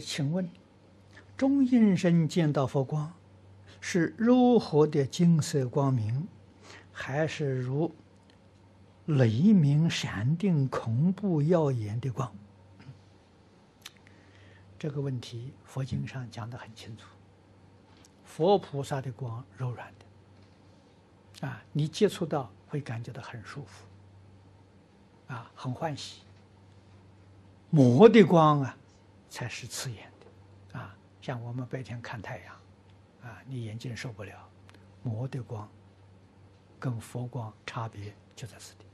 请问，中阴身见到佛光，是柔和的金色光明，还是如雷鸣闪电、恐怖耀眼的光？这个问题，佛经上讲得很清楚。佛菩萨的光柔软的，啊，你接触到会感觉到很舒服，啊，很欢喜。魔的光啊，才是刺眼的，啊，像我们白天看太阳，啊，你眼睛受不了。魔的光跟佛光差别就在此地。